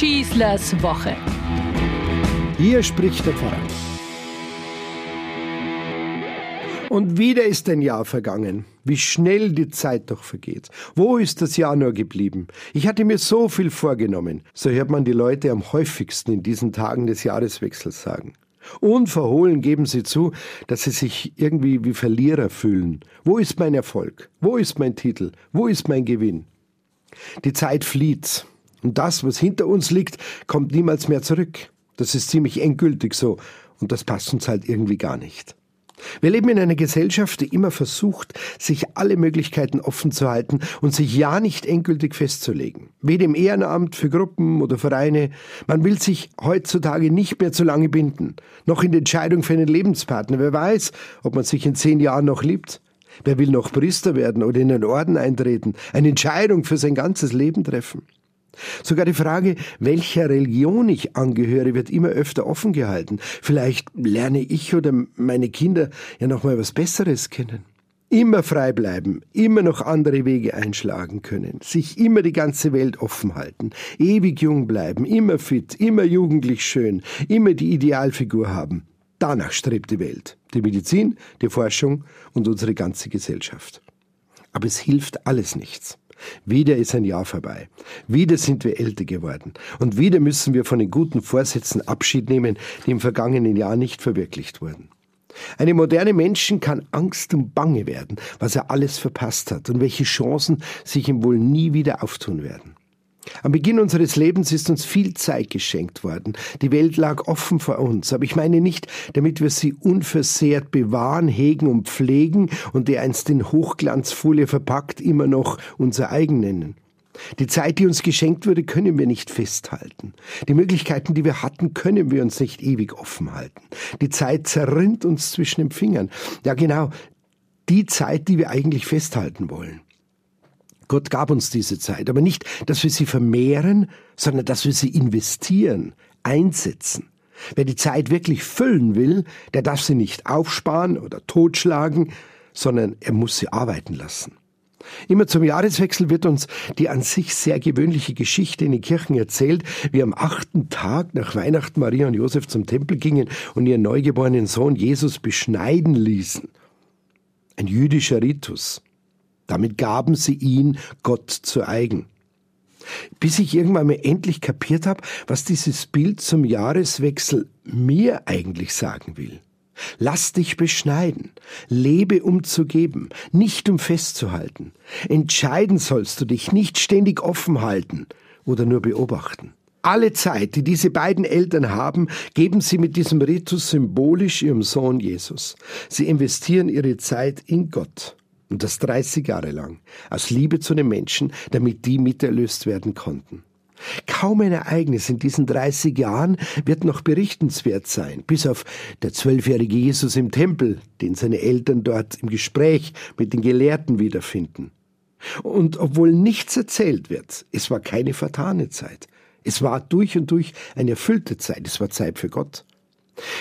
Schießlers Woche. Hier spricht der Pfarrer. Und wieder ist ein Jahr vergangen. Wie schnell die Zeit doch vergeht. Wo ist das Jahr nur geblieben? Ich hatte mir so viel vorgenommen. So hört man die Leute am häufigsten in diesen Tagen des Jahreswechsels sagen. Unverhohlen geben sie zu, dass sie sich irgendwie wie Verlierer fühlen. Wo ist mein Erfolg? Wo ist mein Titel? Wo ist mein Gewinn? Die Zeit flieht. Und das, was hinter uns liegt, kommt niemals mehr zurück. Das ist ziemlich endgültig so. Und das passt uns halt irgendwie gar nicht. Wir leben in einer Gesellschaft, die immer versucht, sich alle Möglichkeiten offen zu halten und sich ja nicht endgültig festzulegen. Weder im Ehrenamt, für Gruppen oder Vereine. Man will sich heutzutage nicht mehr zu lange binden. Noch in der Entscheidung für einen Lebenspartner. Wer weiß, ob man sich in zehn Jahren noch liebt. Wer will noch Priester werden oder in einen Orden eintreten? Eine Entscheidung für sein ganzes Leben treffen. Sogar die Frage, welcher Religion ich angehöre, wird immer öfter offen gehalten. Vielleicht lerne ich oder meine Kinder ja noch mal was Besseres kennen. Immer frei bleiben, immer noch andere Wege einschlagen können, sich immer die ganze Welt offen halten, ewig jung bleiben, immer fit, immer jugendlich schön, immer die Idealfigur haben. Danach strebt die Welt, die Medizin, die Forschung und unsere ganze Gesellschaft. Aber es hilft alles nichts. Wieder ist ein Jahr vorbei. Wieder sind wir älter geworden. Und wieder müssen wir von den guten Vorsätzen Abschied nehmen, die im vergangenen Jahr nicht verwirklicht wurden. Eine moderne Menschen kann Angst und Bange werden, was er alles verpasst hat und welche Chancen sich ihm wohl nie wieder auftun werden. Am Beginn unseres Lebens ist uns viel Zeit geschenkt worden. Die Welt lag offen vor uns, aber ich meine nicht, damit wir sie unversehrt bewahren, hegen und pflegen und die einst in Hochglanzfolie verpackt immer noch unser eigen nennen. Die Zeit, die uns geschenkt wurde, können wir nicht festhalten. Die Möglichkeiten, die wir hatten, können wir uns nicht ewig offen halten. Die Zeit zerrinnt uns zwischen den Fingern. Ja genau, die Zeit, die wir eigentlich festhalten wollen. Gott gab uns diese Zeit, aber nicht, dass wir sie vermehren, sondern dass wir sie investieren, einsetzen. Wer die Zeit wirklich füllen will, der darf sie nicht aufsparen oder totschlagen, sondern er muss sie arbeiten lassen. Immer zum Jahreswechsel wird uns die an sich sehr gewöhnliche Geschichte in den Kirchen erzählt, wie am achten Tag nach Weihnachten Maria und Josef zum Tempel gingen und ihren neugeborenen Sohn Jesus beschneiden ließen. Ein jüdischer Ritus. Damit gaben sie ihn Gott zu eigen. Bis ich irgendwann mal endlich kapiert habe, was dieses Bild zum Jahreswechsel mir eigentlich sagen will. Lass dich beschneiden, lebe um zu geben, nicht um festzuhalten. Entscheiden sollst du dich, nicht ständig offen halten oder nur beobachten. Alle Zeit, die diese beiden Eltern haben, geben sie mit diesem Ritus symbolisch ihrem Sohn Jesus. Sie investieren ihre Zeit in Gott. Und das 30 Jahre lang. Aus Liebe zu den Menschen, damit die miterlöst werden konnten. Kaum ein Ereignis in diesen 30 Jahren wird noch berichtenswert sein, bis auf der zwölfjährige Jesus im Tempel, den seine Eltern dort im Gespräch mit den Gelehrten wiederfinden. Und obwohl nichts erzählt wird, es war keine vertane Zeit. Es war durch und durch eine erfüllte Zeit, es war Zeit für Gott.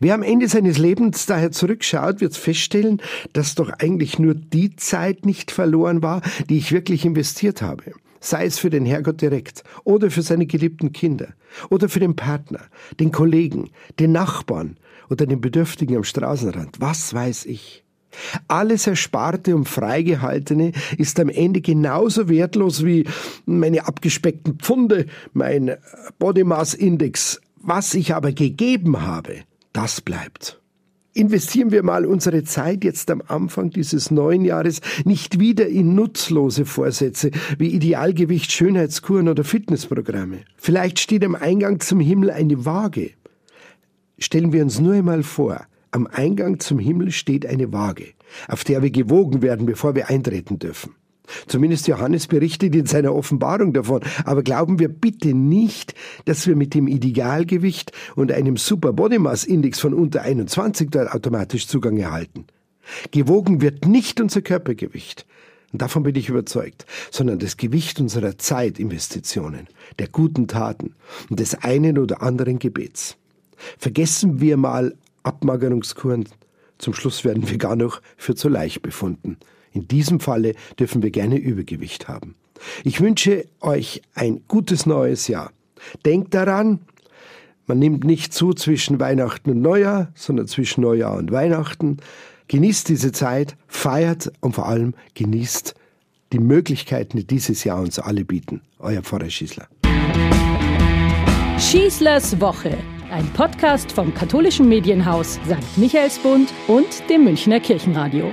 Wer am Ende seines Lebens daher zurückschaut, wird feststellen, dass doch eigentlich nur die Zeit nicht verloren war, die ich wirklich investiert habe. Sei es für den Herrgott direkt oder für seine geliebten Kinder oder für den Partner, den Kollegen, den Nachbarn oder den Bedürftigen am Straßenrand. Was weiß ich? Alles Ersparte und Freigehaltene ist am Ende genauso wertlos wie meine abgespeckten Pfunde, mein Body Mass Index. Was ich aber gegeben habe, das bleibt. Investieren wir mal unsere Zeit jetzt am Anfang dieses neuen Jahres nicht wieder in nutzlose Vorsätze wie Idealgewicht, Schönheitskuren oder Fitnessprogramme. Vielleicht steht am Eingang zum Himmel eine Waage. Stellen wir uns nur einmal vor, am Eingang zum Himmel steht eine Waage, auf der wir gewogen werden, bevor wir eintreten dürfen. Zumindest Johannes berichtet in seiner Offenbarung davon. Aber glauben wir bitte nicht, dass wir mit dem Idealgewicht und einem Super Body Mass Index von unter 21 dort automatisch Zugang erhalten. Gewogen wird nicht unser Körpergewicht. Und davon bin ich überzeugt, sondern das Gewicht unserer Zeitinvestitionen, der guten Taten und des einen oder anderen Gebets. Vergessen wir mal Abmagerungskuren. Zum Schluss werden wir gar noch für zu leicht befunden. In diesem Falle dürfen wir gerne Übergewicht haben. Ich wünsche euch ein gutes neues Jahr Denkt daran, man nimmt nicht zu zwischen Weihnachten und Neujahr, sondern zwischen Neujahr und Weihnachten. Genießt diese Zeit, feiert und vor allem genießt die Möglichkeiten, die dieses Jahr uns alle bieten. Euer Pfarrer Schießler. Schießlers Woche, ein Podcast vom katholischen Medienhaus St. Michaelsbund und dem Münchner Kirchenradio.